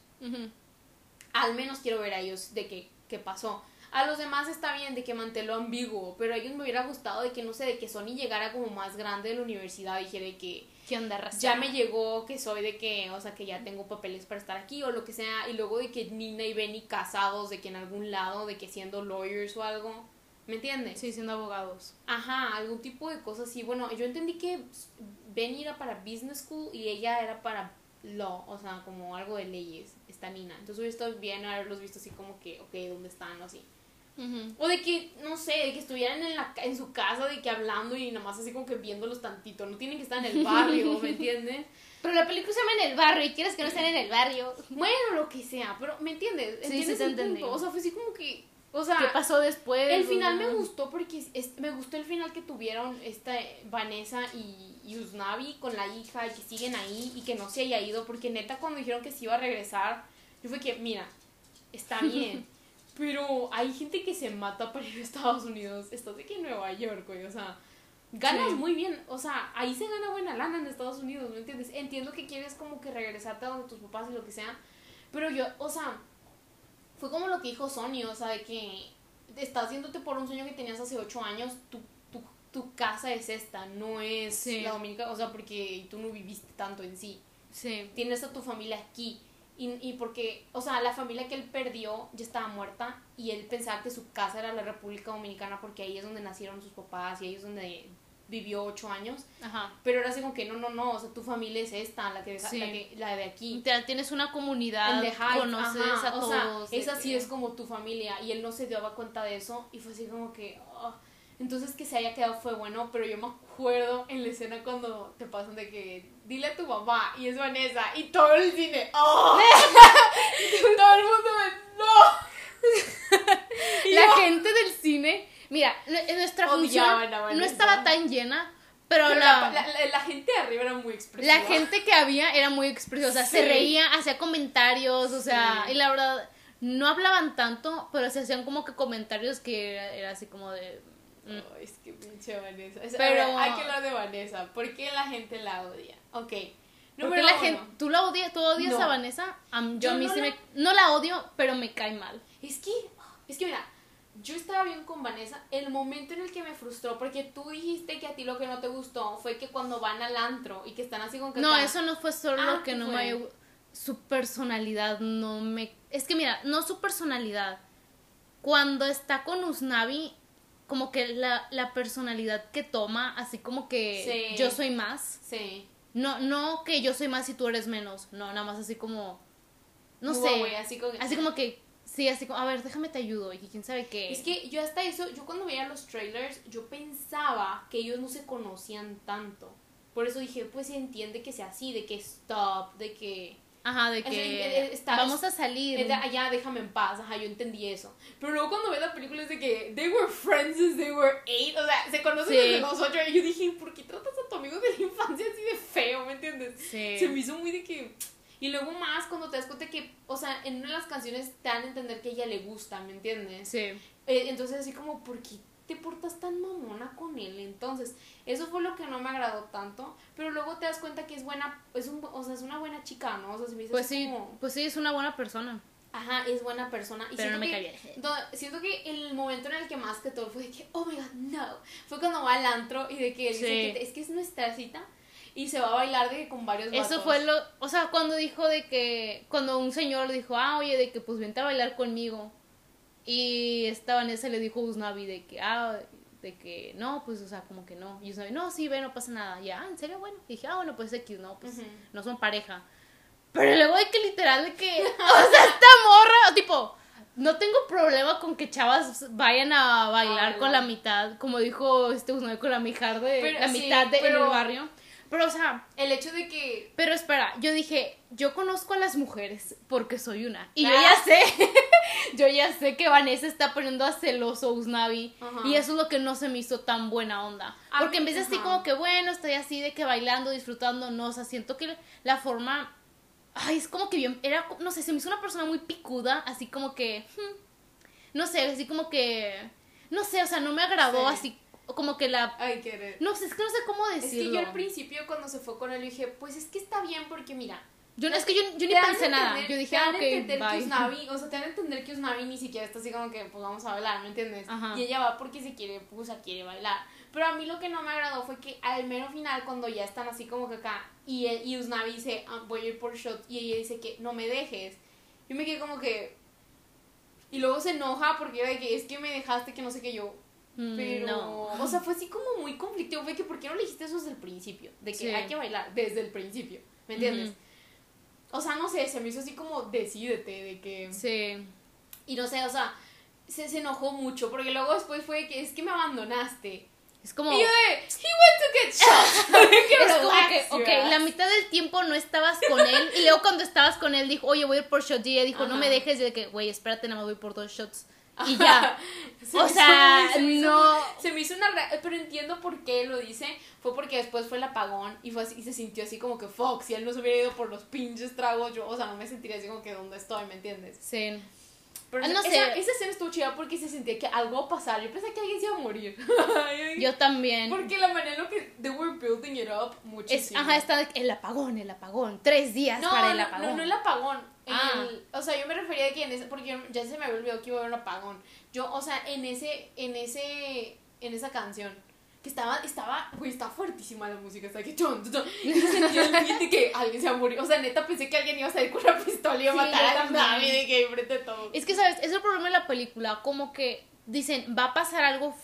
Al menos quiero ver a ellos de qué, qué pasó. A los demás está bien de que manténlo ambiguo, pero a ellos me hubiera gustado de que, no sé, de que Sony llegara como más grande de la universidad y dijera de que ¿Qué onda, ya me llegó que soy de que, o sea, que ya tengo papeles para estar aquí o lo que sea, y luego de que Nina y Benny casados, de que en algún lado, de que siendo lawyers o algo, ¿me entiendes? Sí, siendo abogados. Ajá, algún tipo de cosas así. Bueno, yo entendí que Benny era para business school y ella era para law, o sea, como algo de leyes, esta Nina. Entonces hubiera estado bien haberlos visto así como que, ok, ¿dónde están? O así. O de que, no sé, de que estuvieran en, la, en su casa, de que hablando y nada más así como que viéndolos tantito. No tienen que estar en el barrio, ¿me entiendes? Pero la película se llama En el barrio y quieres que no estén en el barrio. Bueno, lo que sea, pero ¿me entiendes? Sí, sí ¿Entiendes te el entendí. punto? O sea, fue así como que, o sea, ¿Qué pasó después? el final me gustó porque es- es- me gustó el final que tuvieron esta Vanessa y, y Usnavi con la hija y que siguen ahí y que no se haya ido porque neta cuando dijeron que se iba a regresar, yo fue que, mira, está [LAUGHS] bien, pero hay gente que se mata para ir a Estados Unidos, estás de que en Nueva York, güey, o sea, ganas Sí. muy bien, o sea, ahí se gana buena lana en Estados Unidos, ¿me entiendes? Entiendo que quieres como que regresarte a donde tus papás y lo que sea, pero yo, o sea, fue como lo que dijo Sony, o sea, de que estás haciéndote por un sueño que tenías hace ocho años, tu, tu, tu casa es esta, no es Sí. la dominica, o sea, porque tú no viviste tanto en sí. Sí. Tienes a tu familia aquí. Y, y porque, o sea, la familia que él perdió ya estaba muerta y él pensaba que su casa era la República Dominicana porque ahí es donde nacieron sus papás y ahí es donde vivió ocho años. Ajá. Pero era así como que no, no, no, o sea, tu familia es esta, la, que, Sí. la, que, la de aquí. Tienes una comunidad, Heights, conoces ajá, a o todos. sea, de esa sí es como tu familia y él no se daba cuenta de eso y fue así como que oh. entonces que se haya quedado fue bueno pero yo me acuerdo en la escena cuando te pasan de que dile a tu mamá y es Vanessa y todo el cine [LAUGHS] [LAUGHS] oh todo el mundo me no [LAUGHS] La yo, gente del cine, mira, nuestra función Odiaban a no Vanessa. estaba tan llena, pero, pero la, la, la- la gente de arriba era muy expresiva la gente que había era muy expresiva, o sea, se Sí. reía, hacía comentarios, o sea, Sí. y la verdad, no hablaban tanto, pero se hacían como que comentarios que era, era así como de... mm. Ay, es que pinche Vanessa. O sea, Pero- ver, hay que hablar de Vanessa. ¿Por qué la gente la odia? Ok. Porque la uno. gente, ¿tú la odias, tú odias No. a Vanessa? Am- yo, Yo a mí no sí la- me, no la odio, pero me cae mal. Es que, es que mira, yo estaba bien con Vanessa. El momento en el que me frustró, porque tú dijiste que a ti lo que no te gustó fue que cuando van al antro y que están así con que No, eso no fue solo Ah, lo que ¿qué no fue? me... Su personalidad no me... Es que mira, no su personalidad. Cuando está con Usnavi, como que la, la personalidad que toma, así como que Sí. yo soy más. Sí. No, no que yo soy más y tú eres menos. No, nada más así como... No sé. Así como que... Sí, así como... A ver, déjame te ayudo. Y quién sabe qué. Es que yo hasta eso, yo cuando veía los trailers, yo pensaba que ellos no se conocían tanto. Por eso dije, pues se entiende que sea así, de que stop, de que... Ajá, de que eh, está- vamos a salir. Es de, allá déjame en paz, ajá, yo entendí eso. Pero luego cuando ves la película es de que they were friends since they were eight, o sea, se conocen Sí. desde los ocho. Y yo dije, ¿por qué tratas a tu amigo de la infancia así de feo, me entiendes? Sí. Se me hizo muy de que... Y luego más cuando te das cuenta que, o sea, en una de las canciones te dan a entender que a ella le gusta, ¿me entiendes? Sí. Eh, entonces así como, ¿por qué te portas tan mamona con él? Entonces, eso fue lo que no me agradó tanto, pero luego te das cuenta que es buena, es un, o sea, es una buena chica, ¿no? O sea, se me hizo Pues sí, como, pues sí, es una buena persona. ajá, es buena persona. Y Pero siento no me que- bien. siento que el momento en el que más que todo fue de que, oh my god, no, fue cuando va al antro y de que él dice que es que es nuestra cita y se va a bailar de que con varios Eso vatos. fue lo, o sea, cuando dijo de que, cuando un señor le dijo, ah, oye, de que pues vente a bailar conmigo. Y esta Vanessa le dijo a Usnavi de que, ah, de que no, pues, o sea, como que no. Y Usnavi, no, sí, ve, no pasa nada. Ya, ah, ¿en serio? Bueno. Y dije, ah, bueno, pues X, no, pues Ujú. no son pareja. Pero luego hay que literal de que, [LAUGHS] o sea, esta morra, tipo, no tengo problema con que chavas vayan a bailar Ah, con la mitad, como dijo este Usnavi con la mitad de, Pero la sí, mitad de, en pero- el barrio. Pero, o sea, El hecho de que pero espera, yo dije, yo conozco a las mujeres porque soy una. Y yo Ah. ya sé, [LAUGHS] yo ya sé que Vanessa está poniendo a celoso a Usnavi. Y eso es lo que no se me hizo tan buena onda. A Porque en vez de así como que, bueno, estoy así de que bailando, disfrutando, no, o sea, siento que la forma... Ay, es como que bien, era, no sé, se me hizo una persona muy picuda, así como que... hmm, no sé, así como que... No sé, o sea, no me agradó Sí. así como que la... ay, querer. No sé, es que no sé cómo Es decirlo. que yo al principio cuando se fue con él dije, pues es que está bien porque mira, Yo no, es que yo, yo ni pensé nada. entender- Yo dije, ah, ok, entender que. Usnavi, [LAUGHS] o sea, te dan a entender que Usnavi ni siquiera está así como que, pues vamos a bailar, ¿me entiendes? Ajá. Y ella va porque se quiere, pues, o sea, quiere bailar. Pero a mí lo que no me agradó fue que al mero final, cuando ya están así como que acá, y, él- y Usnavi dice, ah, voy a ir por shot, y ella dice que no me dejes. Yo me quedé como que... Y luego se enoja porque era de que es que me dejaste que no sé qué yo. Mm, Pero, no. o sea, fue así como muy conflictivo. Fue que, ¿por qué no le dijiste eso desde el principio? De que Sí. hay que bailar desde el principio. ¿Me entiendes? O sea, no sé, se me hizo así como decídete, de que. Sí. Y no sé, o sea, se, se enojó mucho. Porque luego después fue que es que me abandonaste. Es como. Y yo de, he went to get shot. [LAUGHS] Es como que, ok, la mitad del tiempo no estabas con él. Y luego cuando estabas con él dijo, oye, voy a ir por shots. Y ella dijo, no me dejes. Y de que, güey, espérate, nada más voy por dos shots. [LAUGHS] Y ya. [LAUGHS] Se O sea, hizo- se me hizo no. se me hizo una. re- Pero entiendo por qué lo dice. Fue porque después fue el apagón y fue así, y se sintió así como que Fox. Si él no se hubiera ido por los pinches tragos, yo, o sea, no me sentiría así como que dónde estoy, ¿me entiendes? Sí. Pero Ah, esa, no sé. esa, esa escena estuvo chida porque se sentía que algo iba a pasar. Yo pensé que alguien se iba a morir. [LAUGHS] Yo también. Porque la manera en la que they were building it up Es, muchísimo. ajá, está el apagón, el apagón. Tres días no, para el no, apagón. no, no el apagón. Ah. el- o sea, yo me refería a que en ese, porque yo- ya se me había olvidado que iba a haber un apagón. Yo, o sea, en ese, en ese, en esa canción, que estaba, estaba, güey, estaba fuertísima la música, estaba que chon, chon, y se sentía el de que alguien se va a morir. O sea, neta, pensé que alguien iba a salir con una pistola y iba a matar a. Navi de que enfrente de todos. Es que, ¿sabes? Es el problema de la película. Como que dicen, va a pasar algo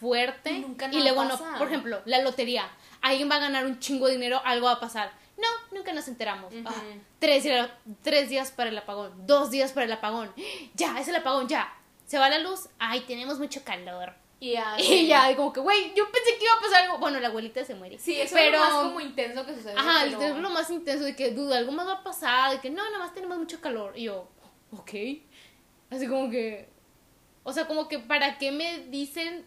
fuerte. Y nunca y luego pasa. no. Por ejemplo, la lotería. Alguien va a ganar un chingo de dinero, algo va a pasar. No, nunca nos enteramos. Ah, tres, días, tres días para el apagón. Dos días para el apagón. [GASPS] Ya, es el apagón, ya. Se va la luz. Ay, tenemos mucho calor. Y ya, [LAUGHS] Y ya, como que, güey, yo pensé que iba a pasar algo. Bueno, la abuelita se muere. Sí, eso pero, es lo más como intenso que sucede. Ajá, pero- es lo más intenso de que, duda, algo más va a pasar, de que no, nada más tenemos mucho calor. Y yo, ok. Así como que, o sea, como que, ¿para qué me dicen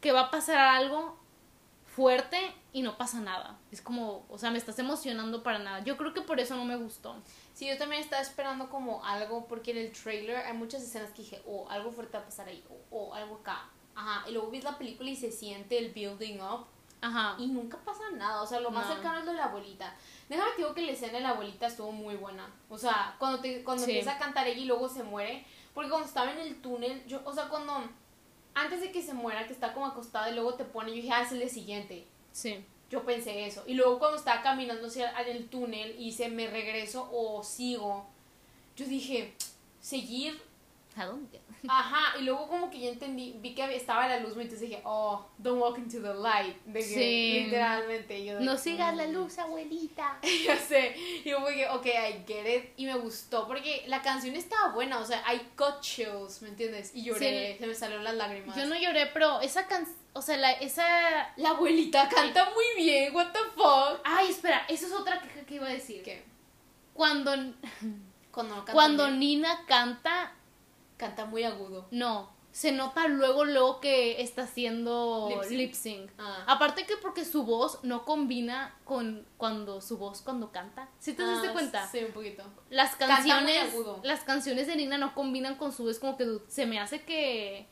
que va a pasar algo fuerte y no pasa nada? Es como, o sea, me estás emocionando para nada. Yo creo que por eso no me gustó. Sí, yo también estaba esperando como algo, porque en el trailer hay muchas escenas que dije, oh, algo fuerte va a pasar ahí, o oh, algo acá. Ajá, y luego ves la película y se siente el building up Ajá. y nunca pasa nada. O sea, lo más No. cercano es lo de la abuelita. Déjame te digo que la escena de la abuelita estuvo muy buena. O sea, cuando, te, cuando Sí. empieza a cantar ella y luego se muere. Porque cuando estaba en el túnel, yo, o sea, cuando. Antes de que se muera, que está como acostada y luego te pone, yo dije, ah, es el de siguiente. Sí. Yo pensé eso. Y luego cuando estaba caminando hacia el túnel y dice, me regreso o sigo, yo dije, seguir. ¿A dónde? Ajá. Y luego como que ya entendí, vi que estaba la luz, entonces dije, oh, don't walk into the light. De que, Sí. literalmente. Yo de- No sigas la mm. luz, abuelita. [LAUGHS] ya sé. Y yo que, ok, I get it. Y me gustó porque la canción estaba buena. O sea, I got chills, ¿me entiendes? Y lloré, Sí. se me salieron las lágrimas. Yo no lloré, pero esa canción, o sea, la, esa... La abuelita canta muy bien, what the fuck. Ay, espera, esa es otra que, que iba a decir. ¿Qué? cuando, [LAUGHS] Cuando, no canta cuando bien, Nina canta, canta muy agudo. no, se nota luego, luego que está haciendo Lip sync. lip sync. Ah. Aparte que porque su voz no combina con cuando su voz cuando canta. ¿Sí te diste Ah, cuenta? Sí, un poquito. Las canciones, las canciones de Nina no combinan con su voz, como que se me hace que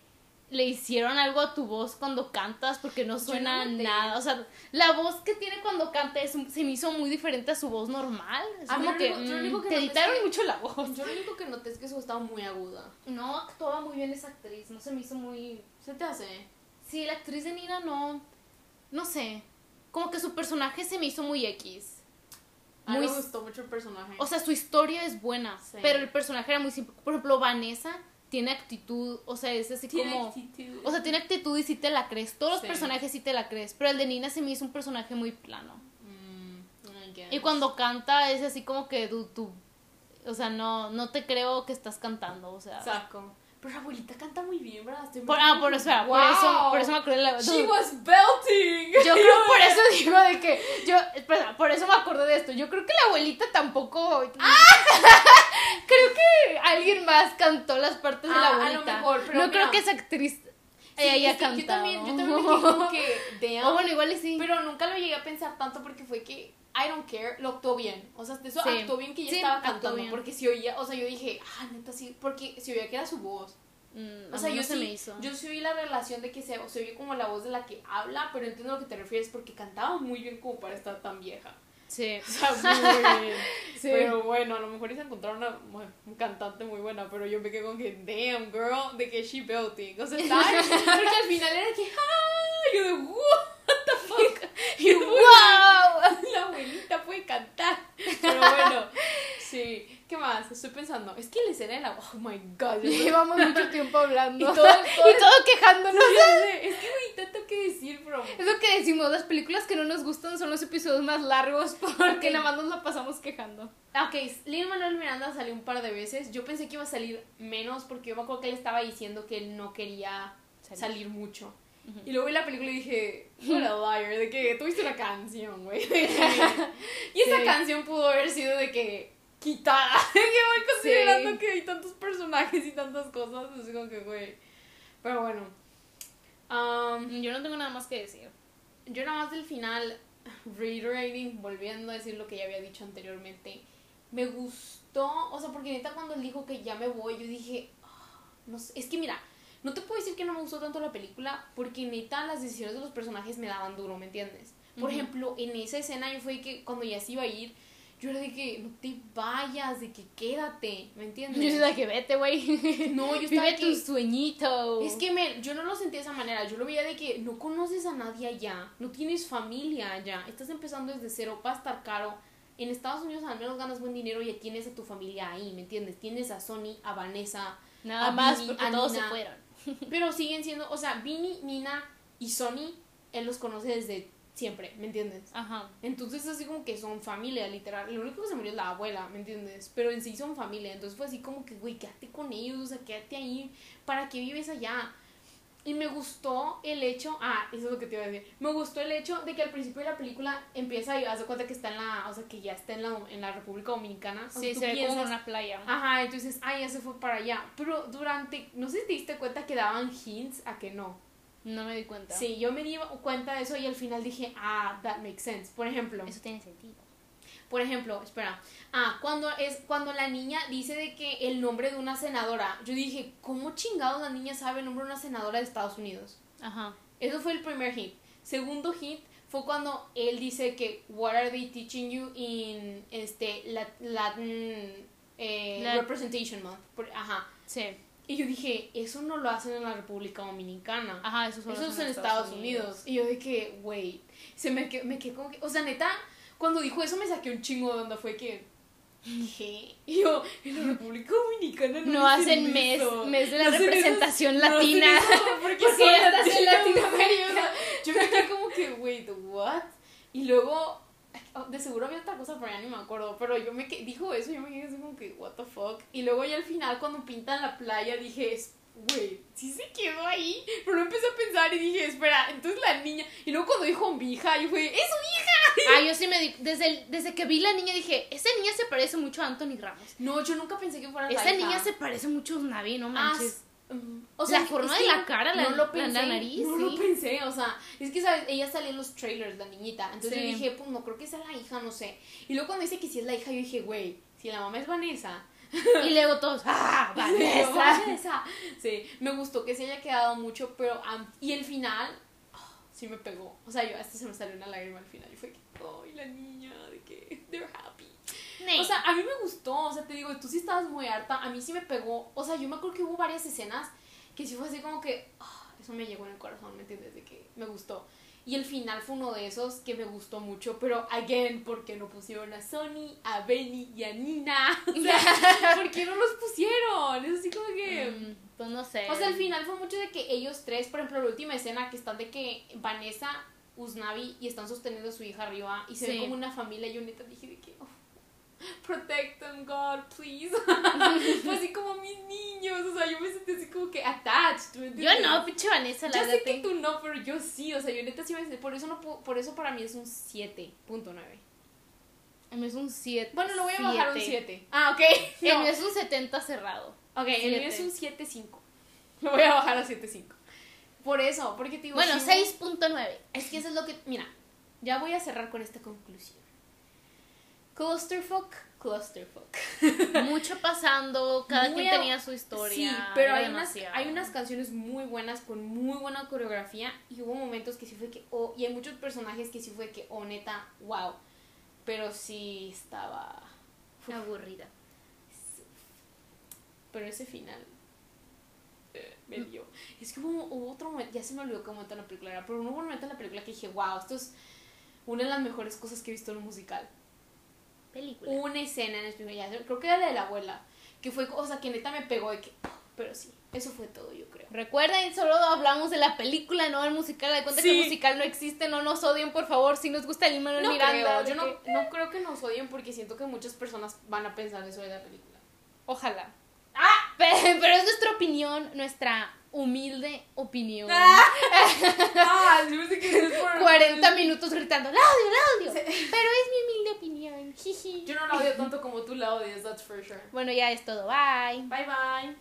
le hicieron algo a tu voz cuando cantas porque no suena no nada. O sea, la voz que tiene cuando canta es, se me hizo muy diferente a su voz normal. Es A como que, único- mm, único que te editaron que- mucho la voz. Yo lo único que noté es que su voz estaba muy aguda. No actuaba muy bien esa actriz, no se me hizo muy... ¿Se te hace? Sí, la actriz de Nina no... No sé. Como que su personaje se me hizo muy X. A mí Muy me gustó mucho el personaje. O sea, su historia es buena, Sí. pero el personaje era muy simple. Por ejemplo, Vanessa tiene actitud, o sea, es así Tiene como... actitud. O sea, tiene actitud y sí te la crees. Todos los personajes sí te la crees, pero el de Nina se me hizo un personaje muy plano. Mm. Y cuando canta es así como que tú, tú o sea, no, no te creo que estás cantando, o sea... Saco. Pero la abuelita canta muy bien, ¿verdad? Estoy Por, ah, por, espera, por eso, por eso me acordé de la... She was belting. Yo creo por eso [LAUGHS] digo de que yo, espera, por eso me acordé de esto. Yo creo que la abuelita tampoco. [LAUGHS] creo que alguien más cantó las partes de la Ah, a lo abuelita. mejor, pero no mira. creo que esa actriz Sí, que cantado. Yo también, yo también me quedé como que, damn. [LAUGHS] O bueno, igual sí. Pero nunca lo llegué a pensar tanto porque fue que I don't care, lo actuó bien. O sea, eso Sí. actuó bien que ella Sí, estaba cantando. Porque si oía, o sea, yo dije, ah, neta, sí, porque si oía que era su voz. Mm, O sea, yo no se sí, me hizo. yo sí oí la relación de que se, se oye como la voz de la que habla, pero entiendo a lo que te refieres porque cantaba muy bien como para estar tan vieja. Sí. [LAUGHS] O sea, muy bien. Sí. Pero bueno, a lo mejor se encontraron una, bueno, un cantante muy buena, pero yo me quedé con que, damn, girl, de que she belting. O sea, [LAUGHS] porque al final era que, ah, yo de, what the fuck. Y ¡Wow! la abuelita puede cantar. Pero bueno, [LAUGHS] sí. ¿Qué más? Estoy pensando, es que la escena de la, oh my god. [LAUGHS] Llevamos mucho tiempo hablando. [LAUGHS] Y todo- todo- y todo quejándonos. Es que güey, tanto que decir, bro. Es lo que decimos, las películas que no nos gustan son los episodios más largos porque nada más nos la pasamos quejando. Ok, Lin Manuel Miranda salió un par de veces. Yo pensé que iba a salir menos porque yo me acuerdo que él estaba diciendo que él no quería Salir. salir, mucho. Ujú. Y luego vi la película y dije, [LAUGHS] what a liar, de que tuviste una canción, güey. que- [LAUGHS] y esa Sí. canción pudo haber sido de que quitada. [LAUGHS] que voy considerando Sí. que hay tantos personajes y tantas cosas. Así como que, güey. Pero bueno. Um, Yo no tengo nada más que decir. yo nada más del final, reiterating, volviendo a decir lo que ya había dicho anteriormente, me gustó, o sea, porque neta cuando él dijo que ya me voy, yo dije, "Ah, no sé, es que mira, no te puedo decir que no me gustó tanto la película, porque neta las decisiones de los personajes me daban duro, ¿me entiendes? Por ejemplo, en esa escena yo fue que cuando ya se iba a ir, yo era de que no te vayas, de que quédate, ¿me entiendes? Yo soy la que vete, güey. [LAUGHS] No, yo [LAUGHS] estaba Vive que- tu sueñito. es que me, yo no lo sentí de esa manera, yo lo veía de que no conoces a nadie allá, no tienes familia allá, estás empezando desde cero, va a estar caro. En Estados Unidos al menos ganas buen dinero y ya tienes a tu familia ahí, ¿me entiendes? Tienes a Sony, a Vanessa, Nada a más porque a todos se fueron. Pero siguen siendo, o sea, Vinny, Nina y Sony, él los conoce desde siempre, ¿me entiendes? Ajá. Entonces así como que son familia, literal. Lo único que se murió es la abuela, ¿me entiendes? Pero en sí son familia. Entonces fue así como que, güey, quédate con ellos, o sea, quédate ahí. ¿Para qué vives allá? Y me gustó el hecho, ah, eso es lo que te iba a decir. Me gustó el hecho de que al principio de la película empieza y hace cuenta que está en la, o sea, que ya está en la, en la República Dominicana. Sí, se ve como piensas- una playa. Ajá, entonces, ah, ya se fue para allá. Pero durante, no sé si te diste cuenta que daban hints a que no. No me di cuenta. Sí, yo me di cuenta de eso y al final dije, ah, that makes sense. Por ejemplo, Eso tiene sentido. Por ejemplo, espera. Ah, cuando es cuando la niña dice de que el nombre de una senadora, yo dije, ¿cómo chingados la niña sabe el nombre de una senadora de Estados Unidos? Ajá. Eso fue el primer hit. Segundo hit fue cuando él dice que what are they teaching you in este Lat- Latin eh, Lat- representation month. Ajá. Sí. Y yo dije, eso no lo hacen en la República Dominicana. Ajá, eso solo Eso es en Estados Unidos. Y yo que, wait, se me quedó, me quedé como que, o sea, neta, cuando dijo eso me saqué un chingo de onda, fue que, ¿qué? Y yo, en la República Dominicana no, No hacen mes, eso. mes de la No representación eso- no latina. eso porque, [LAUGHS] Porque ya estás en. Latinoamérica. Yo me quedé como que, wait, what? Y luego, oh, de seguro había otra cosa, pero ya ni me acuerdo. Pero yo me quedé, dijo eso, y yo me quedé así como que, what the fuck. Y luego ya al final, cuando pintan la playa, dije, Güey, sí se quedó ahí. Pero empecé a pensar y dije, espera, entonces la niña. Y luego cuando dijo mi hija, yo fue, ¡es su hija! [LAUGHS] Ah, yo sí me di, desde, el- desde que vi la niña dije, esa niña se parece mucho a Anthony Ramos. No, yo nunca pensé que fuera la Esa hija. niña se parece mucho a Navi, no Ah, manches. mm, La forma de la cara, la- no lo la- pensé, la nariz, No lo pensé, o sea, es que, ¿sabes? Ella salió en los trailers, la niñita. Entonces Sí. yo dije, pues no creo que sea la hija, no sé. Y luego cuando dice que sí es la hija, yo dije, güey, si la mamá es Vanessa. [LAUGHS] Y luego todos, ¡ah, Vanessa! Vanessa. Sí, me gustó que se haya quedado mucho, pero. am- y el final, ah, sí me pegó. O sea, yo hasta se me salió una lágrima al final. Y fue que, ay, la niña, de que they're happy. Nee. O sea, a mí me gustó, o sea, te digo, tú sí estabas muy harta, a mí sí me pegó, o sea, yo me acuerdo que hubo varias escenas que sí fue así como que, ah, eso me llegó en el corazón, ¿me entiendes? De que me gustó. Y el final fue uno de esos que me gustó mucho, pero, again, porque no pusieron a Sony, a Benny y a Nina? O sea, [LAUGHS] ¿por qué no los pusieron? Es así como que... Mm, pues no sé. O sea, al final fue mucho de que ellos tres, por ejemplo, la última escena que están de que Vanessa, Usnavi y están sosteniendo a su hija arriba y se Sí. ve como una familia. y Yo neta dije de que, [LAUGHS] protect them, God, please. [LAUGHS] fue así como mis niños. O sea, yo me sentí así como que attached. ¿me Yo no, pinche Vanessa, la Yo sé que tú no, pero yo sí. O sea, yo neta sí me por eso no puedo- por eso para mí es un 7.9. El mío es un 7. Bueno, lo voy a bajar a un 7. Ah, ok. [LAUGHS] El No. mío es un 70 cerrado. Ok, el mío Siete. es un 7.5. Lo voy a bajar a 7.5. Por eso, porque te digo. Bueno, hubo- 6.9. Es que eso es lo que. Mira, ya voy a cerrar con esta conclusión. Clusterfuck, clusterfuck. [LAUGHS] Mucho pasando, cada Muy quien a- tenía su historia. Sí, pero hay unas, hay unas canciones muy buenas con muy buena coreografía y hubo momentos que sí fue que. Oh, y hay muchos personajes que sí fue que, oh, neta, wow. Pero sí estaba. aburrida. Pero ese final. eh, me dio. Es que hubo, hubo otro momento, ya se me olvidó qué momento en la película era, pero hubo un momento en la película que dije, wow, esto es una de las mejores cosas que he visto en un musical. Película. Una escena en especial, ya, creo que era la de la abuela, que fue, o sea, que neta me pegó de que, pero sí, eso fue todo, yo creo. Recuerden, solo hablamos de la película, no del musical. De cuenta que el musical no existe, no nos odien, por favor. Si nos gusta el Manuel No Miranda. creo, yo no, que- no creo que nos odien porque siento que muchas personas van a pensar eso de la película. Ojalá. ¡Ah! Pero, pero es nuestra opinión, nuestra humilde opinión. [LAUGHS] Ah, [LAUGHS] yo sé que es por... 40 minutos gritando, ¡la odio, la odio! Pero es mi humilde opinión. Yo no la odio tanto como tú la odias, that's for sure. Bueno, ya es todo. Bye. Bye bye.